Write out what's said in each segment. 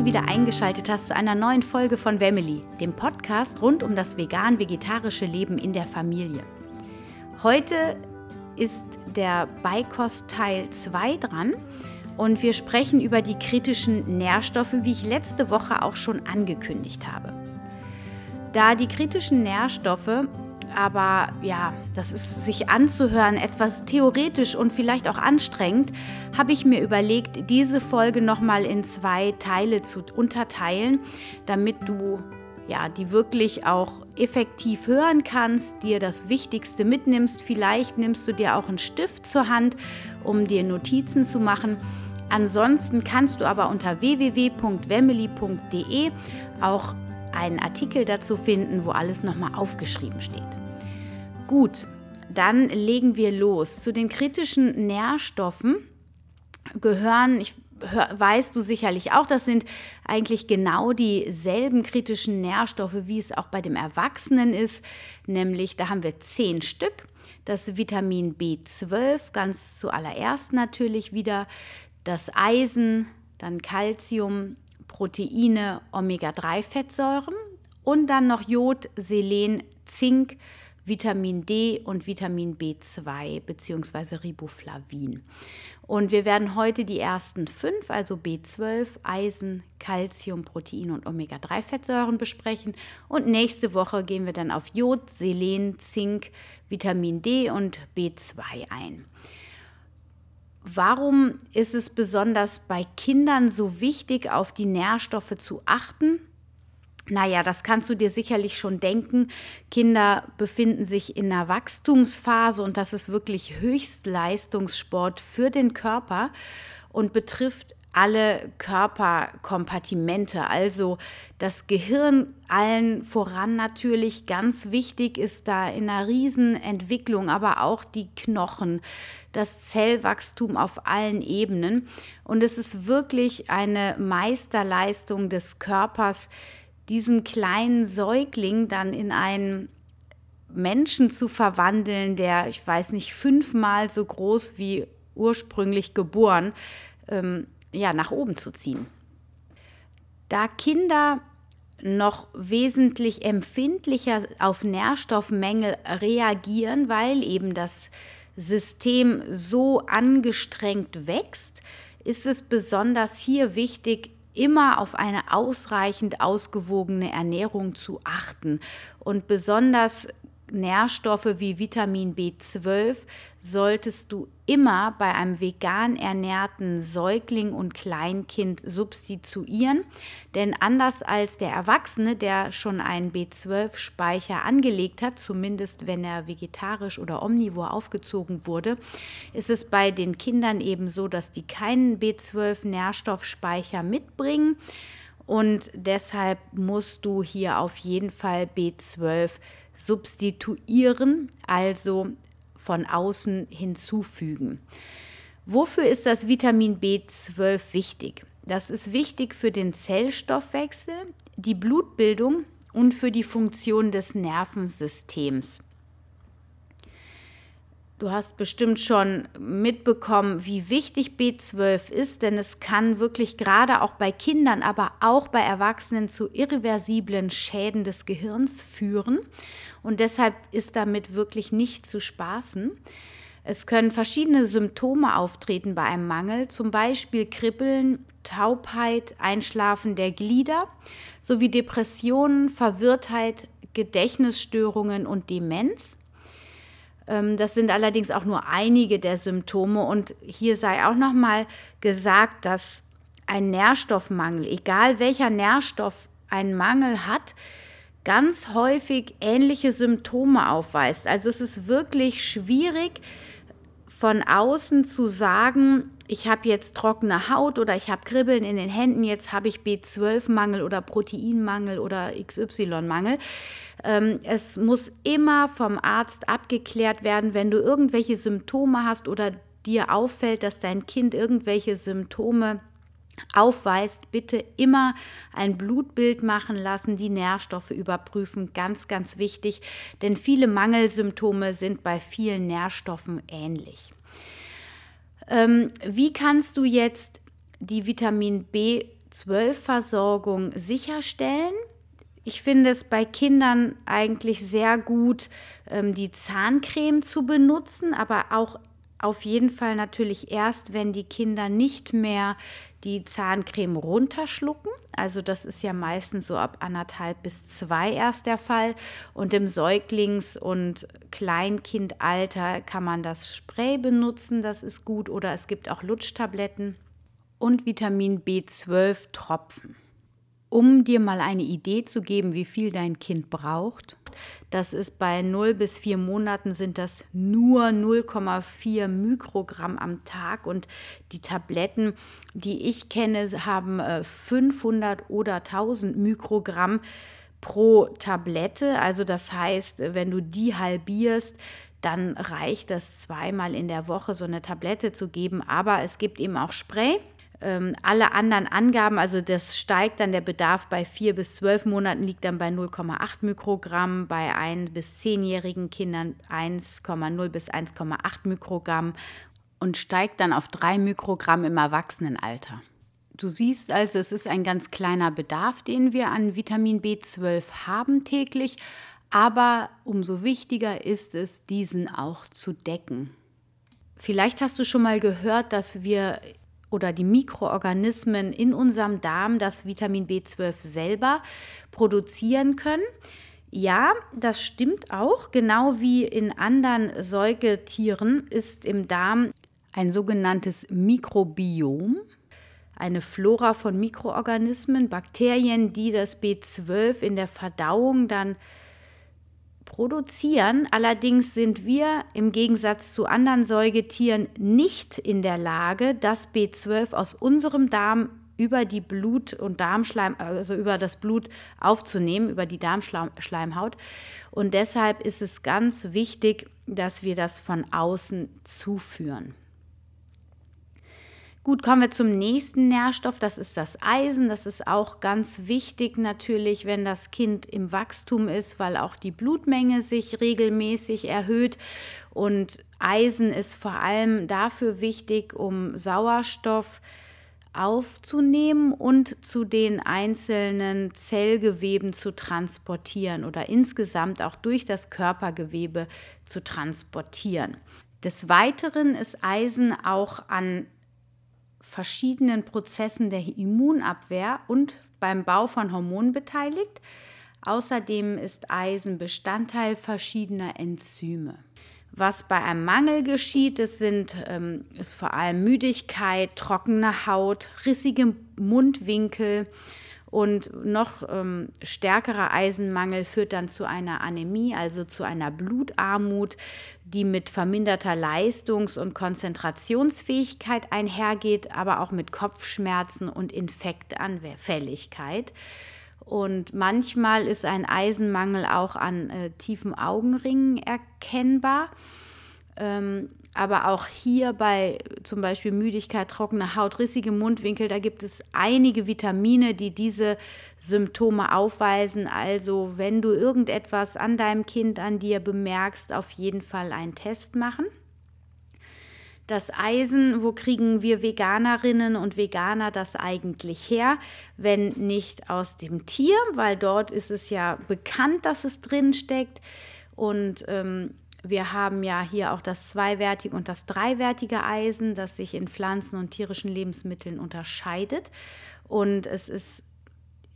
du wieder eingeschaltet hast zu einer neuen Folge von Family, dem Podcast rund um das vegan-vegetarische Leben in der Familie. Heute ist der Beikost Teil 2 dran und wir sprechen über die kritischen Nährstoffe, wie ich letzte Woche auch schon angekündigt habe. Da die kritischen Nährstoffe aber ja, das ist sich anzuhören etwas theoretisch und vielleicht auch anstrengend, habe ich mir überlegt, diese Folge nochmal in zwei Teile zu unterteilen, damit du ja, die wirklich auch effektiv hören kannst, dir das Wichtigste mitnimmst. Vielleicht nimmst du dir auch einen Stift zur Hand, um dir Notizen zu machen. Ansonsten kannst du aber unter www.wemily.de auch einen Artikel dazu finden, wo alles nochmal aufgeschrieben steht. Gut, dann legen wir los. Zu den kritischen Nährstoffen gehören, ich weißt du sicherlich auch, das sind eigentlich genau dieselben kritischen Nährstoffe, wie es auch bei dem Erwachsenen ist. Nämlich, da haben wir zehn Stück. Das Vitamin B12, ganz zuallererst natürlich wieder das Eisen, dann Calcium, Proteine, Omega-3-Fettsäuren und dann noch Jod, Selen, Zink, Vitamin D und Vitamin B2 bzw. Riboflavin. Und wir werden heute die ersten fünf, also B12, Eisen, Calcium, Protein und Omega-3-Fettsäuren besprechen. Und nächste Woche gehen wir dann auf Jod, Selen, Zink, Vitamin D und B2 ein. Warum ist es besonders bei Kindern so wichtig, auf die Nährstoffe zu achten? Naja, das kannst du dir sicherlich schon denken. Kinder befinden sich in einer Wachstumsphase und das ist wirklich Höchstleistungssport für den Körper und betrifft alle Körperkompartimente, also das Gehirn allen voran natürlich ganz wichtig ist da in einer Riesenentwicklung, aber auch die Knochen, das Zellwachstum auf allen Ebenen. Und es ist wirklich eine Meisterleistung des Körpers, diesen kleinen Säugling dann in einen Menschen zu verwandeln, der, ich weiß nicht, fünfmal so groß wie ursprünglich geboren, ähm, ja, nach oben zu ziehen. Da Kinder noch wesentlich empfindlicher auf Nährstoffmängel reagieren, weil eben das System so angestrengt wächst, ist es besonders hier wichtig, immer auf eine ausreichend ausgewogene Ernährung zu achten. Und besonders Nährstoffe wie Vitamin B12 solltest du immer bei einem vegan ernährten Säugling und Kleinkind substituieren. Denn anders als der Erwachsene, der schon einen B12-Speicher angelegt hat, zumindest wenn er vegetarisch oder omnivor aufgezogen wurde, ist es bei den Kindern eben so, dass die keinen B12-Nährstoffspeicher mitbringen. Und deshalb musst du hier auf jeden Fall B12 substituieren, also von außen hinzufügen. Wofür ist das Vitamin B12 wichtig? Das ist wichtig für den Zellstoffwechsel, die Blutbildung und für die Funktion des Nervensystems. Du hast bestimmt schon mitbekommen, wie wichtig B12 ist, denn es kann wirklich gerade auch bei Kindern, aber auch bei Erwachsenen zu irreversiblen Schäden des Gehirns führen. Und deshalb ist damit wirklich nicht zu spaßen. Es können verschiedene Symptome auftreten bei einem Mangel, zum Beispiel Kribbeln, Taubheit, Einschlafen der Glieder sowie Depressionen, Verwirrtheit, Gedächtnisstörungen und Demenz. Ähm, das sind allerdings auch nur einige der Symptome. Und hier sei auch nochmal gesagt, dass ein Nährstoffmangel, egal welcher Nährstoff einen Mangel hat, ganz häufig ähnliche Symptome aufweist. Also es ist wirklich schwierig von außen zu sagen, ich habe jetzt trockene Haut oder ich habe Kribbeln in den Händen, jetzt habe ich B12-Mangel oder Proteinmangel oder XY-Mangel. Ähm, es muss immer vom Arzt abgeklärt werden, wenn du irgendwelche Symptome hast oder dir auffällt, dass dein Kind irgendwelche Symptome aufweist, bitte immer ein Blutbild machen lassen, die Nährstoffe überprüfen, ganz, ganz wichtig, denn viele Mangelsymptome sind bei vielen Nährstoffen ähnlich. Ähm, wie kannst du jetzt die Vitamin B B12-Versorgung sicherstellen. Ich finde es bei Kindern eigentlich sehr gut, ähm, die Zahncreme zu benutzen, aber auch auf jeden Fall natürlich erst, wenn die Kinder nicht mehr die Zahncreme runterschlucken. Also das ist ja meistens so ab anderthalb bis zwei erst der Fall. Und im Säuglings- und Kleinkindalter kann man das Spray benutzen, das ist gut. Oder es gibt auch Lutschtabletten und Vitamin B12-Tropfen. Um dir mal eine Idee zu geben, wie viel dein Kind braucht, das ist bei 0 bis 4 Monaten sind das nur 0,4 Mikrogramm am Tag und die Tabletten, die ich kenne, haben 500 äh, oder 1000 Mikrogramm pro Tablette. Also das heißt, wenn du die halbierst, dann reicht das zweimal in der Woche so eine Tablette zu geben. Aber es gibt eben auch Spray ähm, alle anderen Angaben, also das steigt dann der Bedarf bei vier bis zwölf Monaten, liegt dann bei 0,8 Mikrogramm, bei ein bis zehnjährigen Kindern 1,0 bis 1,8 Mikrogramm und steigt dann auf drei Mikrogramm im Erwachsenenalter. Du siehst also, es ist ein ganz kleiner Bedarf, den wir an Vitamin B12 haben täglich, aber umso wichtiger ist es, diesen auch zu decken. Vielleicht hast du schon mal gehört, dass wir oder die Mikroorganismen in unserem Darm das Vitamin B12 selber produzieren können. Ja, das stimmt auch. Genau wie in anderen Säugetieren ist im Darm ein sogenanntes Mikrobiom, eine Flora von Mikroorganismen, Bakterien, die das B12 in der Verdauung dann produzieren. Allerdings sind wir im Gegensatz zu anderen Säugetieren nicht in der Lage, das B12 aus unserem Darm über die Blut- und Darmschleim, also über das Blut aufzunehmen, über die Darmschleimhaut. Und deshalb ist es ganz wichtig, dass wir das von außen zuführen. Gut, kommen wir zum nächsten Nährstoff, das ist das Eisen. Das ist auch ganz wichtig natürlich, wenn das Kind im Wachstum ist, weil auch die Blutmenge sich regelmäßig erhöht. Und Eisen ist vor allem dafür wichtig, um Sauerstoff aufzunehmen und zu den einzelnen Zellgeweben zu transportieren oder insgesamt auch durch das Körpergewebe zu transportieren. Des Weiteren ist Eisen auch an verschiedenen Prozessen der Immunabwehr und beim Bau von Hormonen beteiligt. Außerdem ist Eisen Bestandteil verschiedener Enzyme. Was bei einem Mangel geschieht, das sind, ähm, ist vor allem Müdigkeit, trockene Haut, rissige Mundwinkel, und noch ähm, stärkerer Eisenmangel führt dann zu einer Anämie, also zu einer Blutarmut, die mit verminderter Leistungs- und Konzentrationsfähigkeit einhergeht, aber auch mit Kopfschmerzen und Infektanfälligkeit. Und manchmal ist ein Eisenmangel auch an äh, tiefen Augenringen erkennbar. Ähm, aber auch hier bei zum Beispiel Müdigkeit, trockene Haut, rissige Mundwinkel, da gibt es einige Vitamine, die diese Symptome aufweisen. Also wenn du irgendetwas an deinem Kind, an dir bemerkst, auf jeden Fall einen Test machen. Das Eisen, wo kriegen wir Veganerinnen und Veganer das eigentlich her, wenn nicht aus dem Tier, weil dort ist es ja bekannt, dass es drin steckt. Und ähm, wir haben ja hier auch das zweiwertige und das dreiwertige Eisen, das sich in Pflanzen und tierischen Lebensmitteln unterscheidet. Und es ist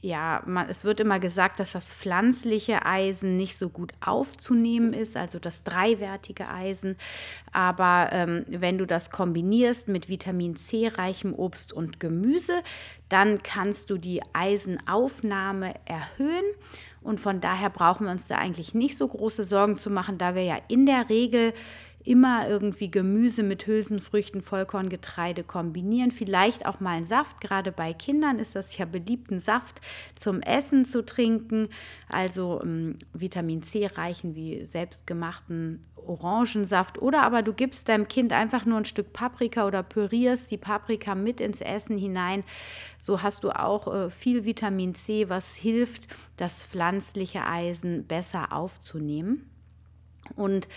ja, man, es wird immer gesagt, dass das pflanzliche Eisen nicht so gut aufzunehmen ist, also das dreiwertige Eisen. Aber ähm, wenn du das kombinierst mit Vitamin C reichem Obst und Gemüse, dann kannst du die Eisenaufnahme erhöhen. Und von daher brauchen wir uns da eigentlich nicht so große Sorgen zu machen, da wir ja in der Regel immer irgendwie Gemüse mit Hülsenfrüchten, Vollkorngetreide kombinieren. Vielleicht auch mal einen Saft. Gerade bei Kindern ist das ja beliebt, einen Saft zum Essen zu trinken. Also ähm, Vitamin C reichen wie selbstgemachten Orangensaft. Oder aber du gibst deinem Kind einfach nur ein Stück Paprika oder pürierst die Paprika mit ins Essen hinein. So hast du auch äh, viel Vitamin C, was hilft, das pflanzliche Eisen besser aufzunehmen. Und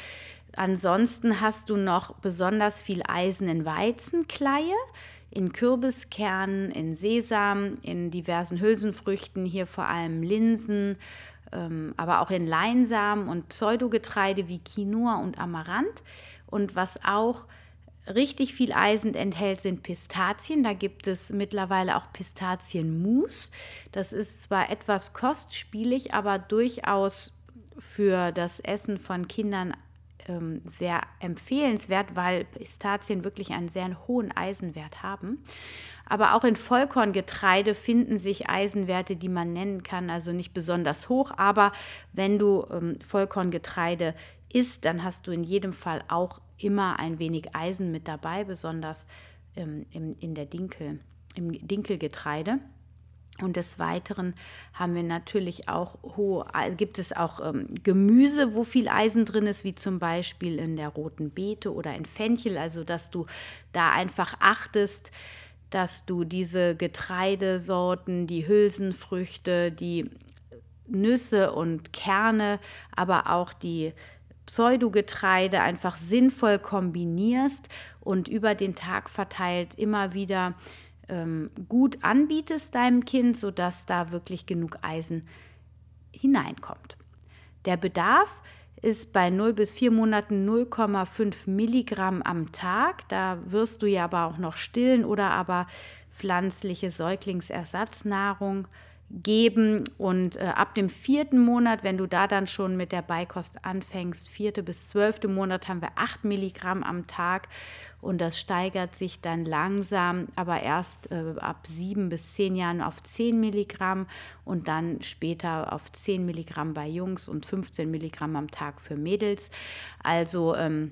Ansonsten hast du noch besonders viel Eisen in Weizenkleie. in Kürbiskernen, in Sesam, in diversen Hülsenfrüchten, hier vor allem Linsen, aber auch in Leinsamen und Pseudogetreide wie Quinoa und Amaranth. Und was auch richtig viel Eisen enthält, sind Pistazien. Da gibt es mittlerweile auch Pistazienmus. Das ist zwar etwas kostspielig, aber durchaus für das Essen von Kindern ähm, sehr empfehlenswert, weil Pistazien wirklich einen sehr hohen Eisenwert haben. Aber auch in Vollkorngetreide finden sich Eisenwerte, die man nennen kann, also nicht besonders hoch. Aber wenn du ähm, Vollkorngetreide isst, dann hast du in jedem Fall auch immer ein wenig Eisen mit dabei, besonders ähm, im, in der Dinkel, im Dinkelgetreide. Und des Weiteren haben wir natürlich auch hohe, gibt es auch ähm, Gemüse, wo viel Eisen drin ist, wie zum Beispiel in der roten Beete oder in Fenchel, also dass du da einfach achtest, dass du diese Getreidesorten, die Hülsenfrüchte, die Nüsse und Kerne, aber auch die Pseudogetreide einfach sinnvoll kombinierst und über den Tag verteilt immer wieder ähm, gut anbietest deinem Kind, sodass da wirklich genug Eisen hineinkommt. Der Bedarf ist bei 0 bis 4 Monaten 0,5 Milligramm am Tag. Da wirst du ja aber auch noch stillen oder aber pflanzliche Säuglingsersatznahrung geben. Und äh, ab dem vierten Monat, wenn du da dann schon mit der Beikost anfängst, vierte bis zwölfte Monat haben wir 8 Milligramm am Tag. Und das steigert sich dann langsam, aber erst äh, ab 7 bis 10 Jahren auf 10 Milligramm und dann später auf 10 Milligramm bei Jungs und 15 Milligramm am Tag für Mädels. Also ähm,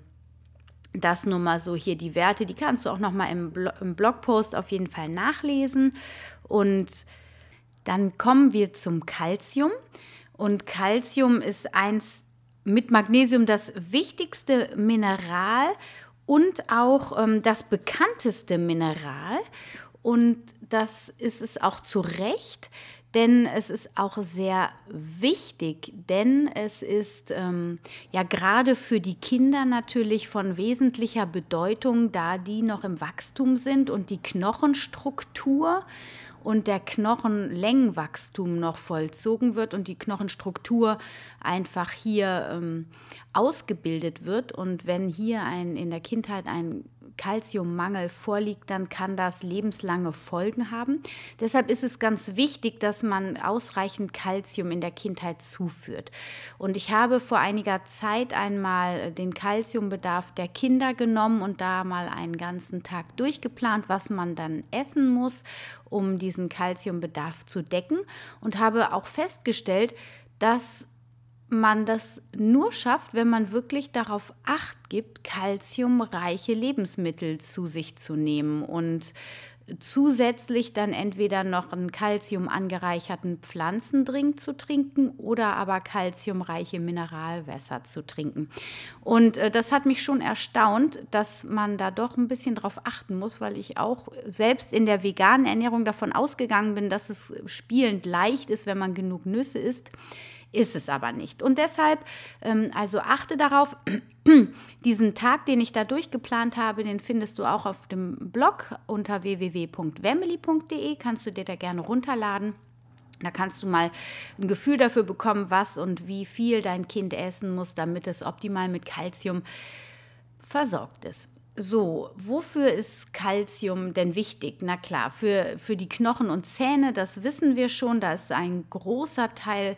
das nur mal so hier die Werte, die kannst du auch noch mal im, Blo im Blogpost auf jeden Fall nachlesen. Und dann kommen wir zum Calcium. Und Calcium ist eins mit Magnesium das wichtigste Mineral und auch ähm, das bekannteste Mineral. Und das ist es auch zu Recht, denn es ist auch sehr wichtig, denn es ist ähm, ja gerade für die Kinder natürlich von wesentlicher Bedeutung, da die noch im Wachstum sind und die Knochenstruktur und der Knochenlängenwachstum noch vollzogen wird und die Knochenstruktur einfach hier ähm, ausgebildet wird. Und wenn hier ein, in der Kindheit ein Kalziummangel vorliegt, dann kann das lebenslange Folgen haben. Deshalb ist es ganz wichtig, dass man ausreichend Kalzium in der Kindheit zuführt. Und ich habe vor einiger Zeit einmal den Kalziumbedarf der Kinder genommen und da mal einen ganzen Tag durchgeplant, was man dann essen muss, um diesen Kalziumbedarf zu decken und habe auch festgestellt, dass man das nur schafft, wenn man wirklich darauf acht gibt, kalziumreiche Lebensmittel zu sich zu nehmen und zusätzlich dann entweder noch einen Kalzium angereicherten Pflanzendrink zu trinken oder aber kalziumreiche Mineralwässer zu trinken. Und äh, das hat mich schon erstaunt, dass man da doch ein bisschen drauf achten muss, weil ich auch selbst in der veganen Ernährung davon ausgegangen bin, dass es spielend leicht ist, wenn man genug Nüsse isst ist es aber nicht. Und deshalb, ähm, also achte darauf, diesen Tag, den ich da durchgeplant habe, den findest du auch auf dem Blog unter www.wemily.de, kannst du dir da gerne runterladen. Da kannst du mal ein Gefühl dafür bekommen, was und wie viel dein Kind essen muss, damit es optimal mit Kalzium versorgt ist. So, wofür ist Kalzium denn wichtig? Na klar, für, für die Knochen und Zähne, das wissen wir schon, da ist ein großer Teil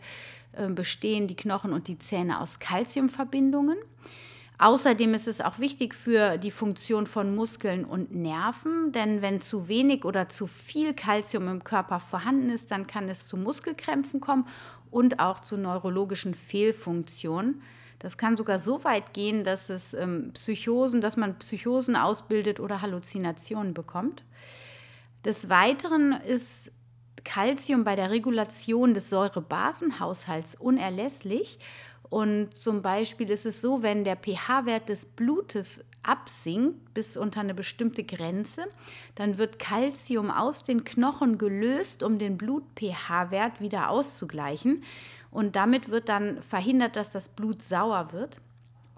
bestehen die Knochen und die Zähne aus Kalziumverbindungen. Außerdem ist es auch wichtig für die Funktion von Muskeln und Nerven, denn wenn zu wenig oder zu viel Kalzium im Körper vorhanden ist, dann kann es zu Muskelkrämpfen kommen und auch zu neurologischen Fehlfunktionen. Das kann sogar so weit gehen, dass es ähm, Psychosen, dass man Psychosen ausbildet oder Halluzinationen bekommt. Des Weiteren ist Calcium bei der Regulation des Säurebasenhaushalts unerlässlich. Und zum Beispiel ist es so, wenn der pH-Wert des Blutes absinkt bis unter eine bestimmte Grenze, dann wird Calcium aus den Knochen gelöst, um den Blut-pH-Wert wieder auszugleichen. Und damit wird dann verhindert, dass das Blut sauer wird.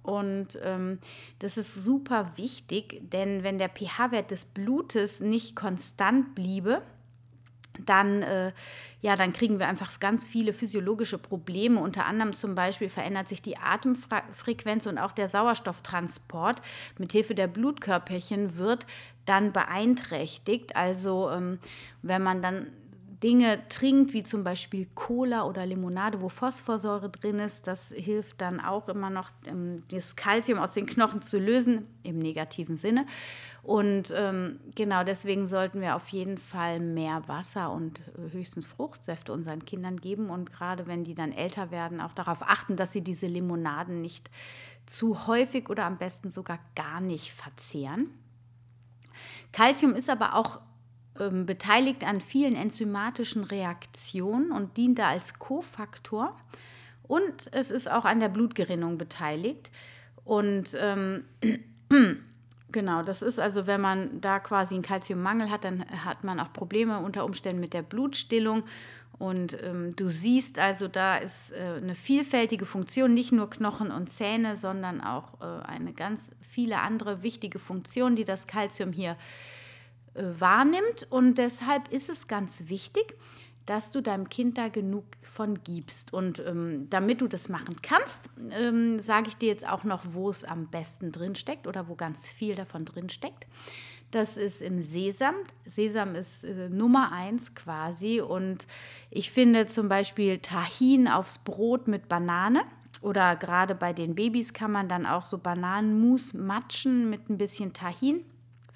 Und ähm, das ist super wichtig, denn wenn der pH-Wert des Blutes nicht konstant bliebe, dann, äh, ja, dann kriegen wir einfach ganz viele physiologische Probleme. Unter anderem zum Beispiel verändert sich die Atemfrequenz und auch der Sauerstofftransport mithilfe der Blutkörperchen wird dann beeinträchtigt. Also ähm, wenn man dann Dinge trinkt, wie zum Beispiel Cola oder Limonade, wo Phosphorsäure drin ist, das hilft dann auch immer noch, ähm, das Kalzium aus den Knochen zu lösen, im negativen Sinne. Und ähm, genau deswegen sollten wir auf jeden Fall mehr Wasser und äh, höchstens Fruchtsäfte unseren Kindern geben und gerade wenn die dann älter werden, auch darauf achten, dass sie diese Limonaden nicht zu häufig oder am besten sogar gar nicht verzehren. Calcium ist aber auch ähm, beteiligt an vielen enzymatischen Reaktionen und dient da als Kofaktor. Und es ist auch an der Blutgerinnung beteiligt. Und ähm, genau, das ist also, wenn man da quasi einen Kalziummangel hat, dann hat man auch Probleme unter Umständen mit der Blutstillung. Und ähm, du siehst also, da ist äh, eine vielfältige Funktion, nicht nur Knochen und Zähne, sondern auch äh, eine ganz viele andere wichtige Funktionen, die das Kalzium hier äh, wahrnimmt. Und deshalb ist es ganz wichtig, dass du deinem Kind da genug von gibst. Und ähm, damit du das machen kannst, ähm, sage ich dir jetzt auch noch, wo es am besten drin steckt oder wo ganz viel davon drin steckt. Das ist im Sesam. Sesam ist äh, Nummer eins quasi. Und ich finde zum Beispiel Tahin aufs Brot mit Banane. Oder gerade bei den Babys kann man dann auch so Bananenmus matschen mit ein bisschen Tahin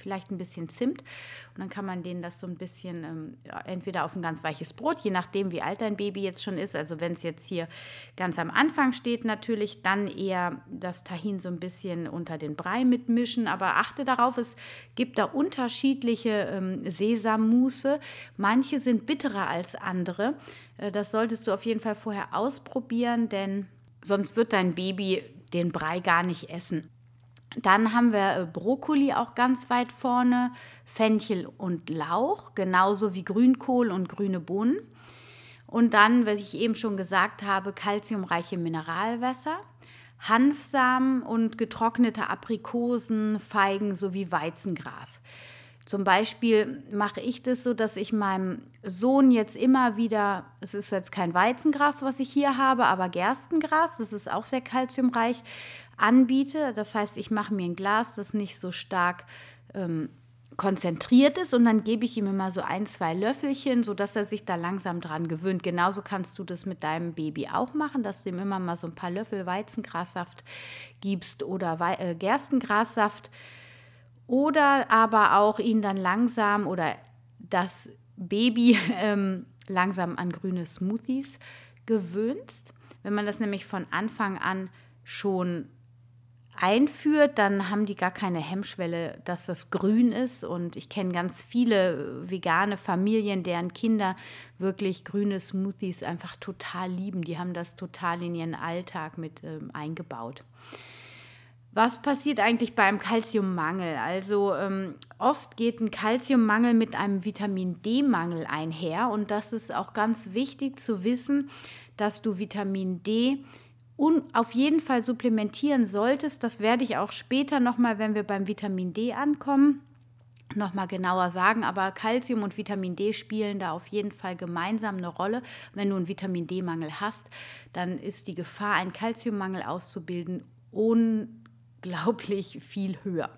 vielleicht ein bisschen Zimt. Und dann kann man denen das so ein bisschen ähm, entweder auf ein ganz weiches Brot, je nachdem, wie alt dein Baby jetzt schon ist. Also wenn es jetzt hier ganz am Anfang steht, natürlich dann eher das Tahin so ein bisschen unter den Brei mitmischen. Aber achte darauf, es gibt da unterschiedliche ähm, Sesammusse. Manche sind bitterer als andere. Äh, das solltest du auf jeden Fall vorher ausprobieren, denn sonst wird dein Baby den Brei gar nicht essen. Dann haben wir äh, Brokkoli auch ganz weit vorne, Fenchel und Lauch, genauso wie Grünkohl und grüne Bohnen. Und dann, was ich eben schon gesagt habe, kalziumreiche Mineralwässer, Hanfsamen und getrocknete Aprikosen, Feigen sowie Weizengras. Zum Beispiel mache ich das so, dass ich meinem Sohn jetzt immer wieder, es ist jetzt kein Weizengras, was ich hier habe, aber Gerstengras, das ist auch sehr kalziumreich, anbiete. Das heißt, ich mache mir ein Glas, das nicht so stark ähm, konzentriert ist und dann gebe ich ihm immer so ein, zwei Löffelchen, sodass er sich da langsam dran gewöhnt. Genauso kannst du das mit deinem Baby auch machen, dass du ihm immer mal so ein paar Löffel Weizengrassaft gibst oder We äh, Gerstengrassaft oder aber auch ihn dann langsam oder das Baby ähm, langsam an grüne Smoothies gewöhnst. Wenn man das nämlich von Anfang an schon einführt, dann haben die gar keine Hemmschwelle, dass das grün ist. Und ich kenne ganz viele vegane Familien, deren Kinder wirklich grüne Smoothies einfach total lieben. Die haben das total in ihren Alltag mit ähm, eingebaut. Was passiert eigentlich beim Kalziummangel? Also ähm, oft geht ein Kalziummangel mit einem Vitamin D-Mangel einher und das ist auch ganz wichtig zu wissen, dass du Vitamin D auf jeden Fall supplementieren solltest. Das werde ich auch später nochmal, wenn wir beim Vitamin D ankommen, nochmal genauer sagen. Aber Calcium und Vitamin D spielen da auf jeden Fall gemeinsam eine Rolle. Wenn du einen Vitamin D-Mangel hast, dann ist die Gefahr, einen Calciummangel auszubilden, unglaublich viel höher.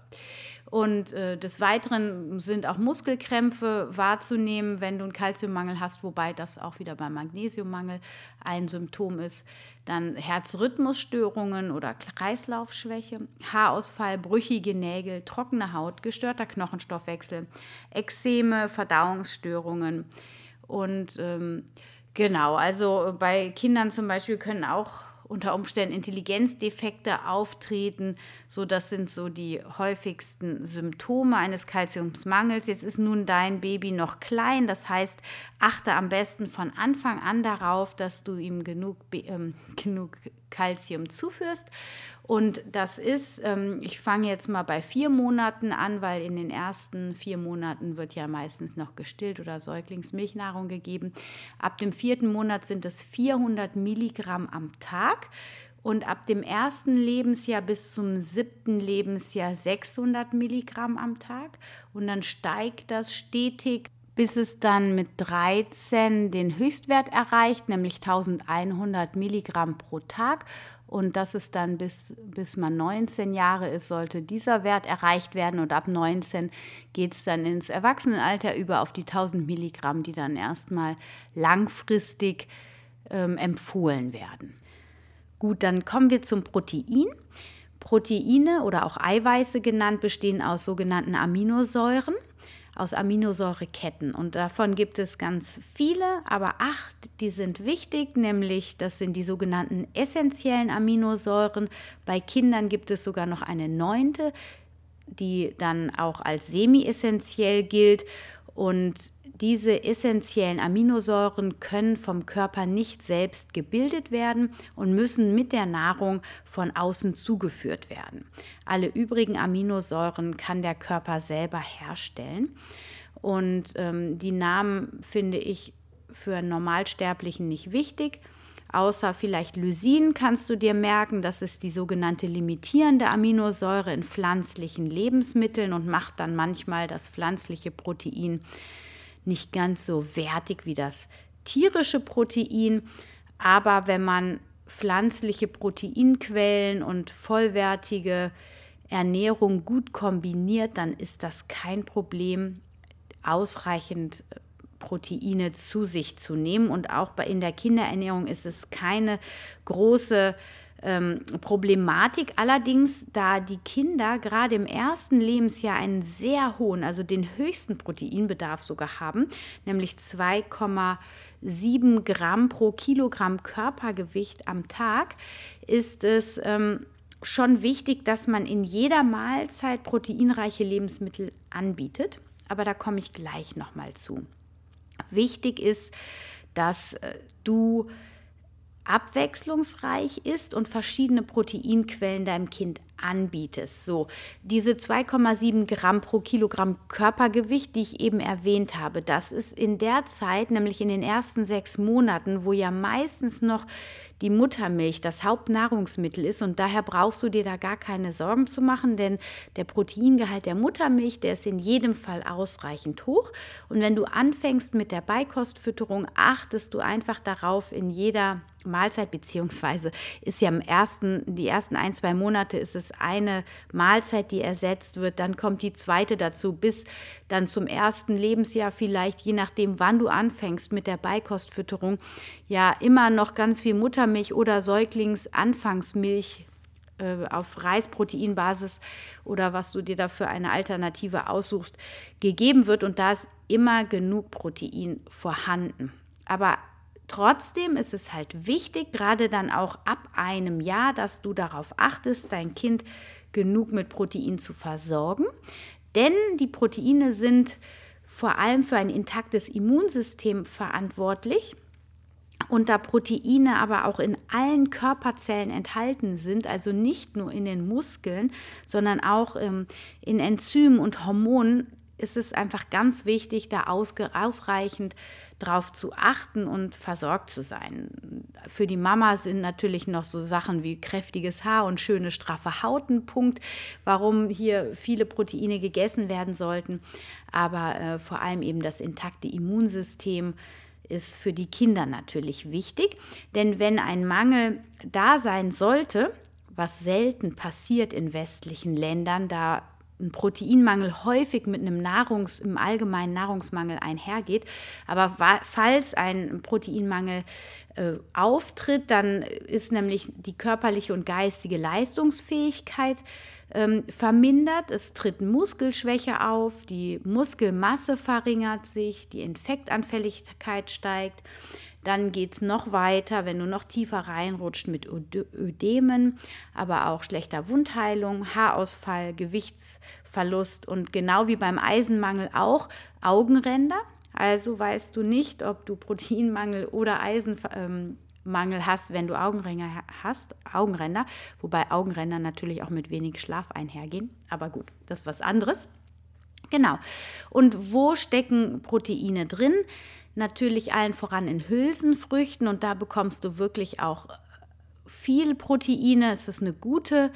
Und äh, des Weiteren sind auch Muskelkrämpfe wahrzunehmen, wenn du einen Kalziummangel hast, wobei das auch wieder beim Magnesiummangel ein Symptom ist. Dann Herzrhythmusstörungen oder Kreislaufschwäche, Haarausfall, brüchige Nägel, trockene Haut, gestörter Knochenstoffwechsel, Ekzeme, Verdauungsstörungen. Und ähm, genau, also bei Kindern zum Beispiel können auch unter Umständen Intelligenzdefekte auftreten. So, das sind so die häufigsten Symptome eines Kalziumsmangels. Jetzt ist nun dein Baby noch klein, das heißt, achte am besten von Anfang an darauf, dass du ihm genug, ähm, genug Kalzium zuführst. Und das ist, ähm, ich fange jetzt mal bei vier Monaten an, weil in den ersten vier Monaten wird ja meistens noch gestillt oder Säuglingsmilchnahrung gegeben. Ab dem vierten Monat sind es 400 Milligramm am Tag. und ab dem ersten Lebensjahr bis zum siebten Lebensjahr 600 Milligramm am Tag. Und dann steigt das stetig, bis es dann mit 13 den Höchstwert erreicht, nämlich 1100 Milligramm pro Tag. Und das ist dann bis, bis man 19 Jahre ist, sollte dieser Wert erreicht werden. Und ab 19 geht es dann ins Erwachsenenalter über auf die 1000 Milligramm, die dann erstmal langfristig ähm, empfohlen werden. Gut, dann kommen wir zum Protein. Proteine oder auch Eiweiße genannt bestehen aus sogenannten Aminosäuren, aus Aminosäureketten. Und davon gibt es ganz viele, aber acht, die sind wichtig, nämlich das sind die sogenannten essentiellen Aminosäuren. Bei Kindern gibt es sogar noch eine neunte, die dann auch als semi-essentiell gilt. Und diese essentiellen Aminosäuren können vom Körper nicht selbst gebildet werden und müssen mit der Nahrung von außen zugeführt werden. Alle übrigen Aminosäuren kann der Körper selber herstellen. Und ähm, die Namen finde ich für Normalsterblichen nicht wichtig. Außer vielleicht Lysin kannst du dir merken, das ist die sogenannte limitierende Aminosäure in pflanzlichen Lebensmitteln und macht dann manchmal das pflanzliche Protein nicht ganz so wertig wie das tierische Protein. Aber wenn man pflanzliche Proteinquellen und vollwertige Ernährung gut kombiniert, dann ist das kein Problem, ausreichend äh, Proteine zu sich zu nehmen. Und auch bei, in der Kinderernährung ist es keine große ähm, Problematik. Allerdings, da die Kinder gerade im ersten Lebensjahr einen sehr hohen, also den höchsten Proteinbedarf sogar haben, nämlich 2,7 Gramm pro Kilogramm Körpergewicht am Tag, ist es ähm, schon wichtig, dass man in jeder Mahlzeit proteinreiche Lebensmittel anbietet. Aber da komme ich gleich nochmal zu. Wichtig ist, dass äh, du abwechslungsreich ist und verschiedene Proteinquellen deinem Kind anbietest. So, diese 2,7 Gramm pro Kilogramm Körpergewicht, die ich eben erwähnt habe, das ist in der Zeit, nämlich in den ersten sechs Monaten, wo ja meistens noch die Muttermilch das Hauptnahrungsmittel ist und daher brauchst du dir da gar keine Sorgen zu machen, denn der Proteingehalt der Muttermilch, der ist in jedem Fall ausreichend hoch. Und wenn du anfängst mit der Beikostfütterung, achtest du einfach darauf in jeder Mahlzeit, beziehungsweise ist ja im ersten, die ersten ein, zwei Monate ist es eine Mahlzeit, die ersetzt wird, dann kommt die zweite dazu, bis dann zum ersten Lebensjahr vielleicht, je nachdem, wann du anfängst mit der Beikostfütterung, ja immer noch ganz viel Muttermilch oder Säuglingsanfangsmilch äh, auf Reisproteinbasis oder was du dir dafür eine Alternative aussuchst, gegeben wird und da ist immer genug Protein vorhanden. Aber Trotzdem ist es halt wichtig, gerade dann auch ab einem Jahr, dass du darauf achtest, dein Kind genug mit Protein zu versorgen. Denn die Proteine sind vor allem für ein intaktes Immunsystem verantwortlich. Und da Proteine aber auch in allen Körperzellen enthalten sind, also nicht nur in den Muskeln, sondern auch ähm, in Enzymen und Hormonen, ist es einfach ganz wichtig, da ausreichend drauf zu achten und versorgt zu sein. Für die Mama sind natürlich noch so Sachen wie kräftiges Haar und schöne straffe Haut ein Punkt, warum hier viele Proteine gegessen werden sollten. Aber äh, vor allem eben das intakte Immunsystem ist für die Kinder natürlich wichtig. Denn wenn ein Mangel da sein sollte, was selten passiert in westlichen Ländern, da ein Proteinmangel häufig mit einem Nahrungs, im allgemeinen Nahrungsmangel einhergeht. Aber falls ein Proteinmangel äh, auftritt, dann ist nämlich die körperliche und geistige Leistungsfähigkeit ähm, vermindert. Es tritt Muskelschwäche auf, die Muskelmasse verringert sich, die Infektanfälligkeit steigt. Dann geht es noch weiter, wenn du noch tiefer reinrutscht mit Ödemen, aber auch schlechter Wundheilung, Haarausfall, Gewichtsverlust und genau wie beim Eisenmangel auch Augenränder. Also weißt du nicht, ob du Proteinmangel oder Eisenmangel hast, wenn du Augenränder hast, Augenränder, wobei Augenränder natürlich auch mit wenig Schlaf einhergehen. Aber gut, das ist was anderes. Genau. Und wo stecken Proteine drin? Natürlich allen voran in Hülsenfrüchten und da bekommst du wirklich auch viel Proteine, es ist eine gute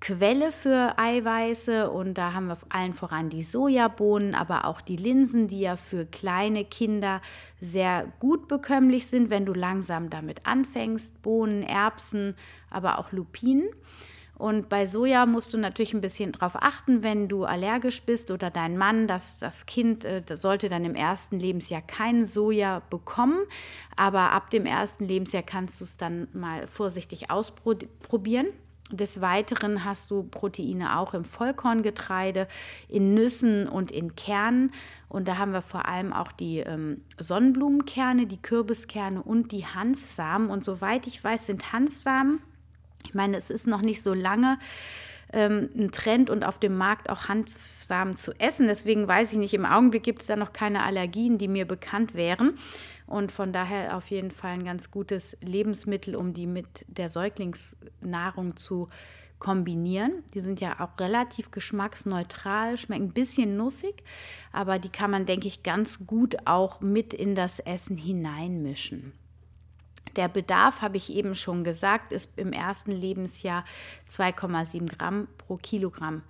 Quelle für Eiweiße und da haben wir allen voran die Sojabohnen, aber auch die Linsen, die ja für kleine Kinder sehr gut bekömmlich sind, wenn du langsam damit anfängst. Bohnen, Erbsen, aber auch Lupinen. Und bei Soja musst du natürlich ein bisschen drauf achten, wenn du allergisch bist oder dein Mann, dass das Kind äh, das sollte dann im ersten Lebensjahr kein Soja bekommen. Aber ab dem ersten Lebensjahr kannst du es dann mal vorsichtig ausprobieren. Des Weiteren hast du Proteine auch im Vollkorngetreide, in Nüssen und in Kernen. Und da haben wir vor allem auch die ähm, Sonnenblumenkerne, die Kürbiskerne und die Hanfsamen. Und soweit ich weiß, sind Hanfsamen, ich meine, es ist noch nicht so lange ähm, ein Trend und auf dem Markt auch Hanfsamen zu essen. Deswegen weiß ich nicht, im Augenblick gibt es da noch keine Allergien, die mir bekannt wären. Und von daher auf jeden Fall ein ganz gutes Lebensmittel, um die mit der Säuglingsnahrung zu kombinieren. Die sind ja auch relativ geschmacksneutral, schmecken ein bisschen nussig, aber die kann man, denke ich, ganz gut auch mit in das Essen hineinmischen. Der Bedarf, habe ich eben schon gesagt, ist im ersten Lebensjahr 2,7 Gramm pro Kilogramm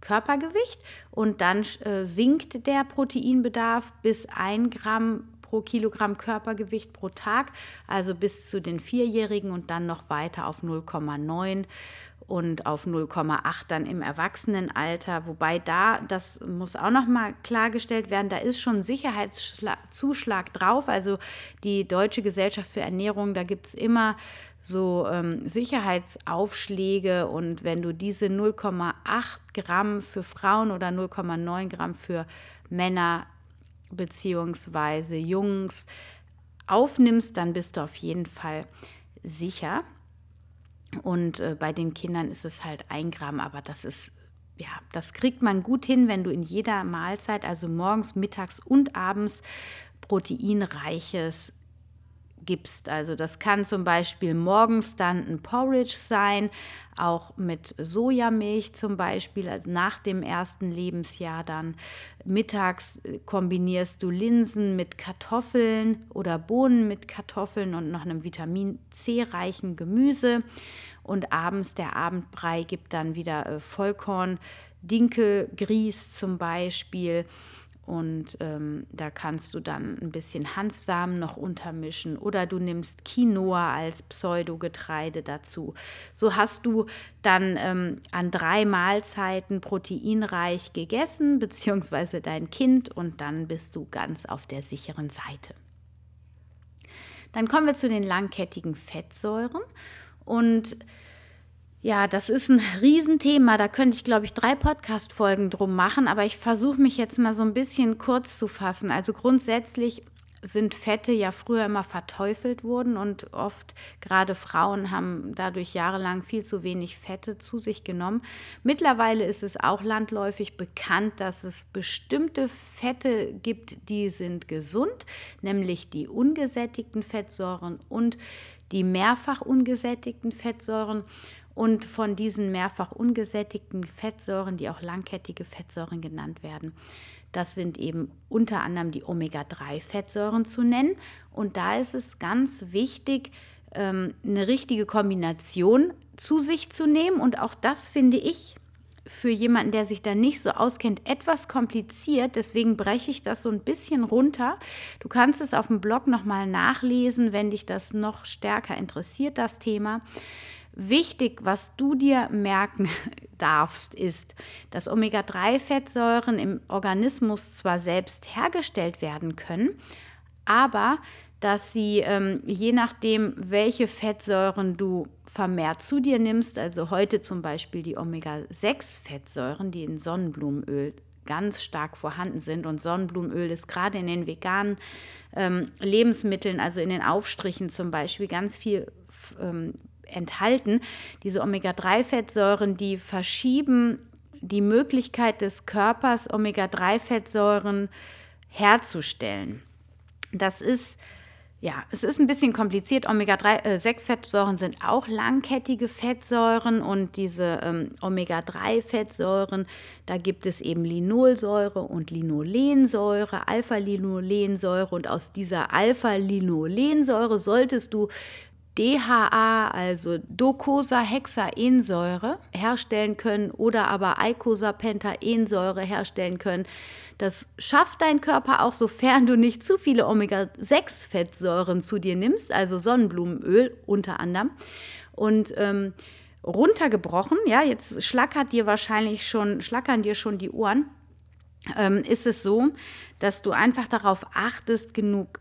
Körpergewicht. Und dann äh, sinkt der Proteinbedarf bis 1 Gramm pro Kilogramm Körpergewicht pro Tag, also bis zu den Vierjährigen und dann noch weiter auf 0,9 und auf 0,8 dann im Erwachsenenalter. Wobei da, das muss auch noch mal klargestellt werden, da ist schon Sicherheitszuschlag drauf. Also die Deutsche Gesellschaft für Ernährung, da gibt es immer so ähm, Sicherheitsaufschläge und wenn du diese 0,8 Gramm für Frauen oder 0,9 Gramm für Männer beziehungsweise Jungs aufnimmst, dann bist du auf jeden Fall sicher. Und äh, bei den Kindern ist es halt ein Gramm, aber das ist, ja, das kriegt man gut hin, wenn du in jeder Mahlzeit, also morgens, mittags und abends, proteinreiches gibst. Also das kann zum Beispiel morgens dann ein Porridge sein, auch mit Sojamilch zum Beispiel, also nach dem ersten Lebensjahr dann. Mittags äh, kombinierst du Linsen mit Kartoffeln oder Bohnen mit Kartoffeln und noch einem Vitamin C reichen Gemüse. Und abends der Abendbrei gibt dann wieder äh, Vollkorn, Dinkelgrieß zum Beispiel und ähm, da kannst du dann ein bisschen Hanfsamen noch untermischen oder du nimmst Quinoa als Pseudogetreide dazu. So hast du dann ähm, an drei Mahlzeiten proteinreich gegessen, beziehungsweise dein Kind, und dann bist du ganz auf der sicheren Seite. Dann kommen wir zu den langkettigen Fettsäuren. Und ja, das ist ein Riesenthema. Da könnte ich, glaube ich, drei Podcast-Folgen drum machen. Aber ich versuche mich jetzt mal so ein bisschen kurz zu fassen. Also grundsätzlich sind Fette ja früher immer verteufelt worden und oft gerade Frauen haben dadurch jahrelang viel zu wenig Fette zu sich genommen. Mittlerweile ist es auch landläufig bekannt, dass es bestimmte Fette gibt, die sind gesund, nämlich die ungesättigten Fettsäuren und die mehrfach ungesättigten Fettsäuren. Und von diesen mehrfach ungesättigten Fettsäuren, die auch langkettige Fettsäuren genannt werden, das sind eben unter anderem die Omega-3-Fettsäuren zu nennen. Und da ist es ganz wichtig, ähm, eine richtige Kombination zu sich zu nehmen. Und auch das finde ich für jemanden, der sich da nicht so auskennt, etwas kompliziert. Deswegen breche ich das so ein bisschen runter. Du kannst es auf dem Blog nochmal nachlesen, wenn dich das noch stärker interessiert, das Thema. Wichtig, was du dir merken darfst, ist, dass Omega-3-Fettsäuren im Organismus zwar selbst hergestellt werden können, aber dass sie ähm, je nachdem, welche Fettsäuren du vermehrt zu dir nimmst, also heute zum Beispiel die Omega-6-Fettsäuren, die in Sonnenblumenöl ganz stark vorhanden sind. Und Sonnenblumenöl ist gerade in den veganen ähm, Lebensmitteln, also in den Aufstrichen zum Beispiel, ganz viel ähm, enthalten. Diese Omega-3-Fettsäuren, die verschieben die Möglichkeit des Körpers, Omega-3-Fettsäuren herzustellen. Das ist ja, es ist ein bisschen kompliziert. Omega-6-Fettsäuren äh, sind auch langkettige Fettsäuren und diese ähm, Omega-3-Fettsäuren, da gibt es eben Linolsäure und Linolensäure, Alpha-Linolensäure und aus dieser Alpha-Linolensäure solltest du DHA, also Docosahexaensäure, herstellen können oder aber Eicosapentaensäure herstellen können. Das schafft dein Körper auch, sofern du nicht zu viele Omega-6-Fettsäuren zu dir nimmst, also Sonnenblumenöl unter anderem. Und ähm, runtergebrochen, ja, jetzt schlackert dir wahrscheinlich schon, schlackern dir schon die Ohren, ähm, ist es so, dass du einfach darauf achtest, genug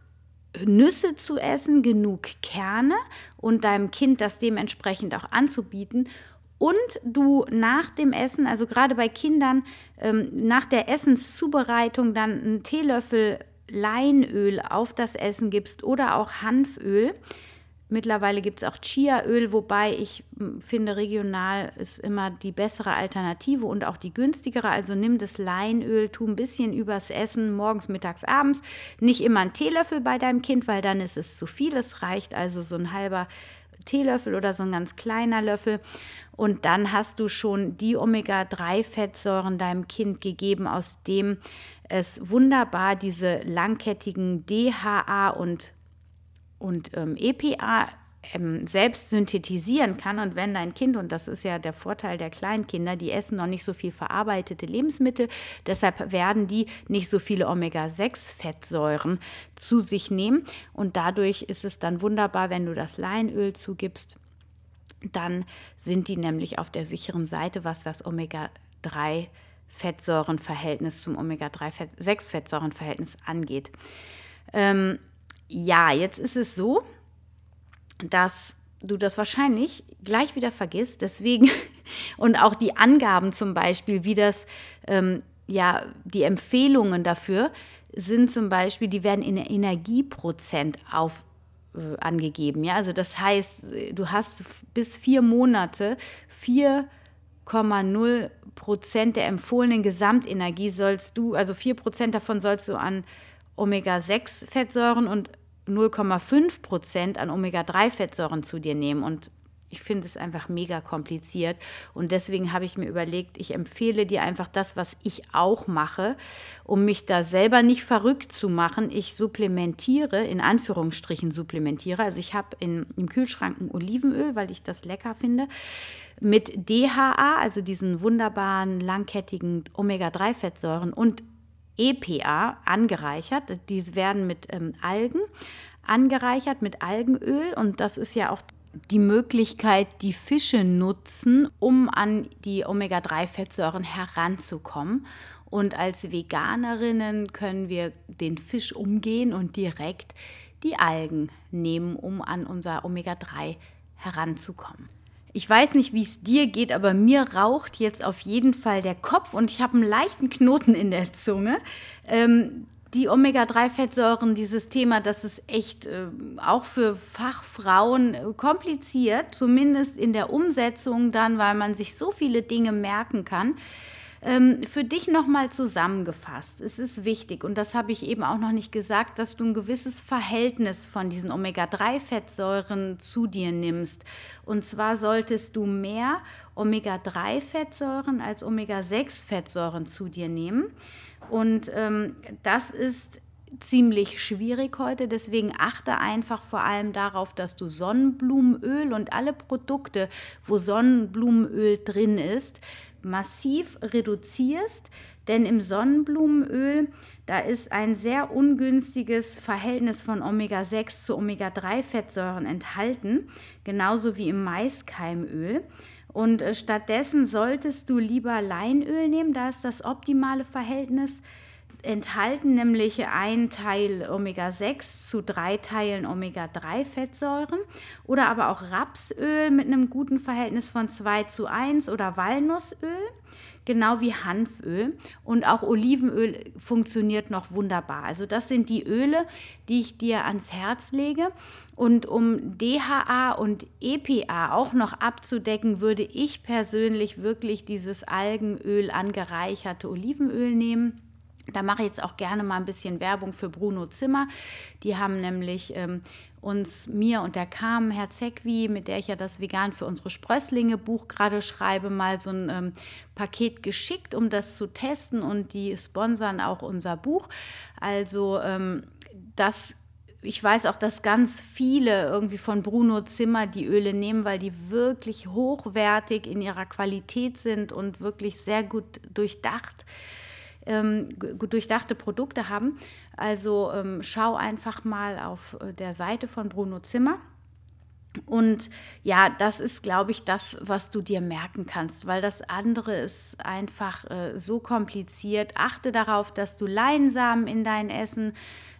Nüsse zu essen, genug Kerne und deinem Kind das dementsprechend auch anzubieten. Und du nach dem Essen, also gerade bei Kindern, ähm, nach der Essenszubereitung dann einen Teelöffel Leinöl auf das Essen gibst oder auch Hanföl. Mittlerweile gibt es auch Chiaöl, wobei ich hm, finde, regional ist immer die bessere Alternative und auch die günstigere. Also nimm das Leinöl, tu ein bisschen übers Essen, morgens, mittags, abends. Nicht immer ein Teelöffel bei deinem Kind, weil dann ist es zu viel. Es reicht also so ein halber Teelöffel oder so ein ganz kleiner Löffel. Und dann hast du schon die Omega-3-Fettsäuren deinem Kind gegeben, aus dem es wunderbar diese langkettigen DHA und und ähm, EPA ähm, selbst synthetisieren kann. Und wenn dein Kind, und das ist ja der Vorteil der Kleinkinder, die essen noch nicht so viel verarbeitete Lebensmittel, deshalb werden die nicht so viele Omega-6-Fettsäuren zu sich nehmen. Und dadurch ist es dann wunderbar, wenn du das Leinöl zugibst, dann sind die nämlich auf der sicheren Seite, was das Omega-3 Fettsäurenverhältnis zum Omega-3-6-Fettsäurenverhältnis angeht. Ähm, ja, jetzt ist es so, dass du das wahrscheinlich gleich wieder vergisst. Deswegen und auch die Angaben zum Beispiel, wie das, ähm, ja, die Empfehlungen dafür sind zum Beispiel, die werden in Energieprozent auf, äh, angegeben. Ja? Also das heißt, du hast bis vier Monate 4,0 Prozent der empfohlenen Gesamtenergie sollst du, also 4 Prozent davon sollst du an Omega-6-Fettsäuren und 0,5 Prozent an Omega-3-Fettsäuren zu dir nehmen. Und ich finde es einfach mega kompliziert. Und deswegen habe ich mir überlegt, ich empfehle dir einfach das, was ich auch mache, um mich da selber nicht verrückt zu machen. Ich supplementiere, in Anführungsstrichen supplementiere. Also ich habe im Kühlschrank ein Olivenöl, weil ich das lecker finde, mit DHA, also diesen wunderbaren langkettigen Omega-3-Fettsäuren und EPA angereichert. Diese werden mit ähm, Algen angereichert, mit Algenöl. Und das ist ja auch die Möglichkeit, die Fische nutzen, um an die Omega-3-Fettsäuren heranzukommen. Und als Veganerinnen können wir den Fisch umgehen und direkt die Algen nehmen, um an unser Omega-3 heranzukommen. Ich weiß nicht, wie es dir geht, aber mir raucht jetzt auf jeden Fall der Kopf und ich habe einen leichten Knoten in der Zunge. Ähm, die Omega-3-Fettsäuren, dieses Thema, das ist echt äh, auch für Fachfrauen äh, kompliziert, zumindest in der Umsetzung dann, weil man sich so viele Dinge merken kann. Ähm, für dich nochmal zusammengefasst, es ist wichtig, und das habe ich eben auch noch nicht gesagt, dass du ein gewisses Verhältnis von diesen Omega-3-Fettsäuren zu dir nimmst. Und zwar solltest du mehr Omega-3-Fettsäuren als Omega-6-Fettsäuren zu dir nehmen. Und ähm, das ist ziemlich schwierig heute. Deswegen achte einfach vor allem darauf, dass du Sonnenblumenöl und alle Produkte, wo Sonnenblumenöl drin ist, massiv reduzierst, denn im Sonnenblumenöl, da ist ein sehr ungünstiges Verhältnis von Omega-6 zu Omega-3-Fettsäuren enthalten, genauso wie im Maiskeimöl. Und äh, stattdessen solltest du lieber Leinöl nehmen, da ist das optimale Verhältnis enthalten nämlich ein Teil Omega-6 zu drei Teilen Omega-3-Fettsäuren oder aber auch Rapsöl mit einem guten Verhältnis von 2 zu 1 oder Walnussöl, genau wie Hanföl und auch Olivenöl funktioniert noch wunderbar. Also das sind die Öle, die ich dir ans Herz lege. Und um DHA und EPA auch noch abzudecken, würde ich persönlich wirklich dieses Algenöl angereicherte Olivenöl nehmen da mache ich jetzt auch gerne mal ein bisschen Werbung für Bruno Zimmer. Die haben nämlich ähm, uns, mir und der Carmen Herzegwi, mit der ich ja das Vegan für unsere Sprösslinge Buch gerade schreibe, mal so ein ähm, Paket geschickt, um das zu testen und die sponsern auch unser Buch. Also ähm, das ich weiß auch, dass ganz viele irgendwie von Bruno Zimmer die Öle nehmen, weil die wirklich hochwertig in ihrer Qualität sind und wirklich sehr gut durchdacht, ähm, durchdachte Produkte haben. Also ähm, schau einfach mal auf äh, der Seite von Bruno Zimmer. Und ja, das ist, glaube ich, das, was du dir merken kannst, weil das andere ist einfach äh, so kompliziert. Achte darauf, dass du Leinsamen in dein Essen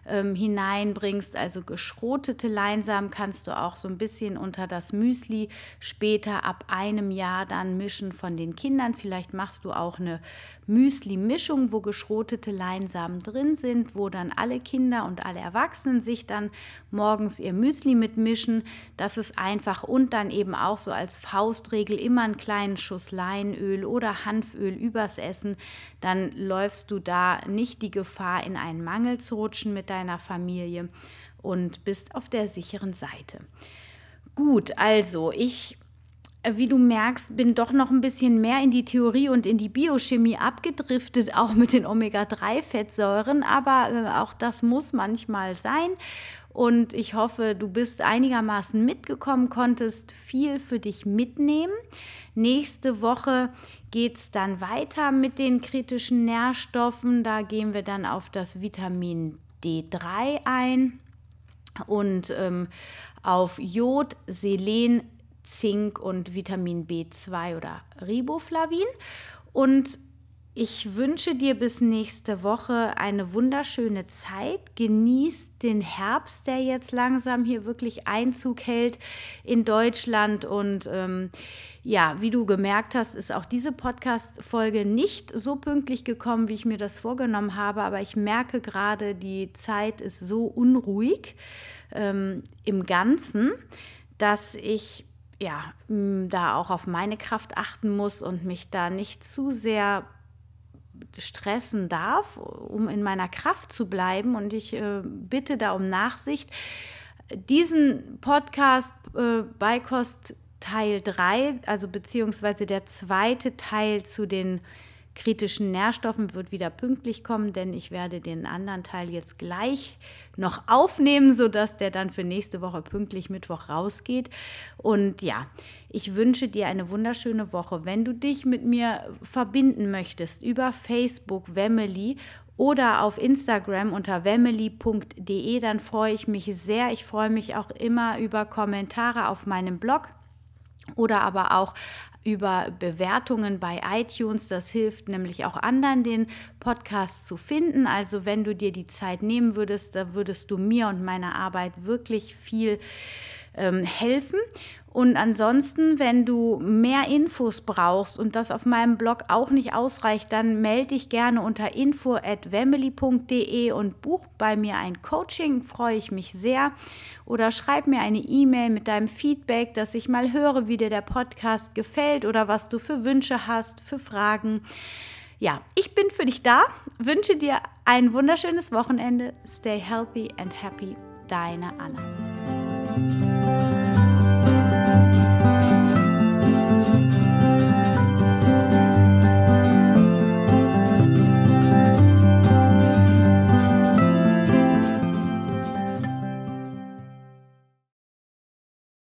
ähm, hineinbringst. Also geschrotete Leinsamen kannst du auch so ein bisschen unter das Müsli später ab einem Jahr dann mischen von den Kindern. Vielleicht machst du auch eine Müsli-Mischung, wo geschrotete Leinsamen drin sind, wo dann alle Kinder und alle Erwachsenen sich dann morgens ihr Müsli mitmischen. Das ist einfach und dann eben auch so als Faustregel immer einen kleinen Schuss Leinöl oder Hanföl übers Essen. Dann läufst du da nicht die Gefahr, in einen Mangel zu rutschen mit deiner Familie und bist auf der sicheren Seite. Gut, also ich wie du merkst, bin doch noch ein bisschen mehr in die Theorie und in die Biochemie abgedriftet, auch mit den Omega-3-Fettsäuren. Aber äh, auch das muss manchmal sein. Und ich hoffe, du bist einigermaßen mitgekommen, konntest viel für dich mitnehmen. Nächste Woche geht es dann weiter mit den kritischen Nährstoffen. Da gehen wir dann auf das Vitamin D3 ein und ähm, auf Jod, Selen, Zink und Vitamin B2 oder Riboflavin. Und ich wünsche dir bis nächste Woche eine wunderschöne Zeit. Genieß den Herbst, der jetzt langsam hier wirklich Einzug hält in Deutschland. Und ähm, ja, wie du gemerkt hast, ist auch diese Podcast-Folge nicht so pünktlich gekommen, wie ich mir das vorgenommen habe. Aber ich merke gerade, die Zeit ist so unruhig ähm, im Ganzen, dass ich ja, da auch auf meine Kraft achten muss und mich da nicht zu sehr stressen darf, um in meiner Kraft zu bleiben. Und ich äh, bitte da um Nachsicht. Diesen Podcast äh, Beikost Teil 3, also beziehungsweise der zweite Teil zu den kritischen Nährstoffen wird wieder pünktlich kommen, denn ich werde den anderen Teil jetzt gleich noch aufnehmen, sodass der dann für nächste Woche pünktlich Mittwoch rausgeht. Und ja, ich wünsche dir eine wunderschöne Woche. Wenn du dich mit mir verbinden möchtest über Facebook, Wemily oder auf Instagram unter wemily.de, dann freue ich mich sehr. Ich freue mich auch immer über Kommentare auf meinem Blog oder aber auch über Bewertungen bei iTunes. Das hilft nämlich auch anderen, den Podcast zu finden. Also wenn du dir die Zeit nehmen würdest, da würdest du mir und meiner Arbeit wirklich viel ähm, helfen. Und ansonsten, wenn du mehr Infos brauchst und das auf meinem Blog auch nicht ausreicht, dann melde dich gerne unter info@wemily.de und buch bei mir ein Coaching, freue ich mich sehr. Oder schreib mir eine E-Mail mit deinem Feedback, dass ich mal höre, wie dir der Podcast gefällt oder was du für Wünsche hast, für Fragen. Ja, ich bin für dich da, wünsche dir ein wunderschönes Wochenende. Stay healthy and happy. Deine Anna.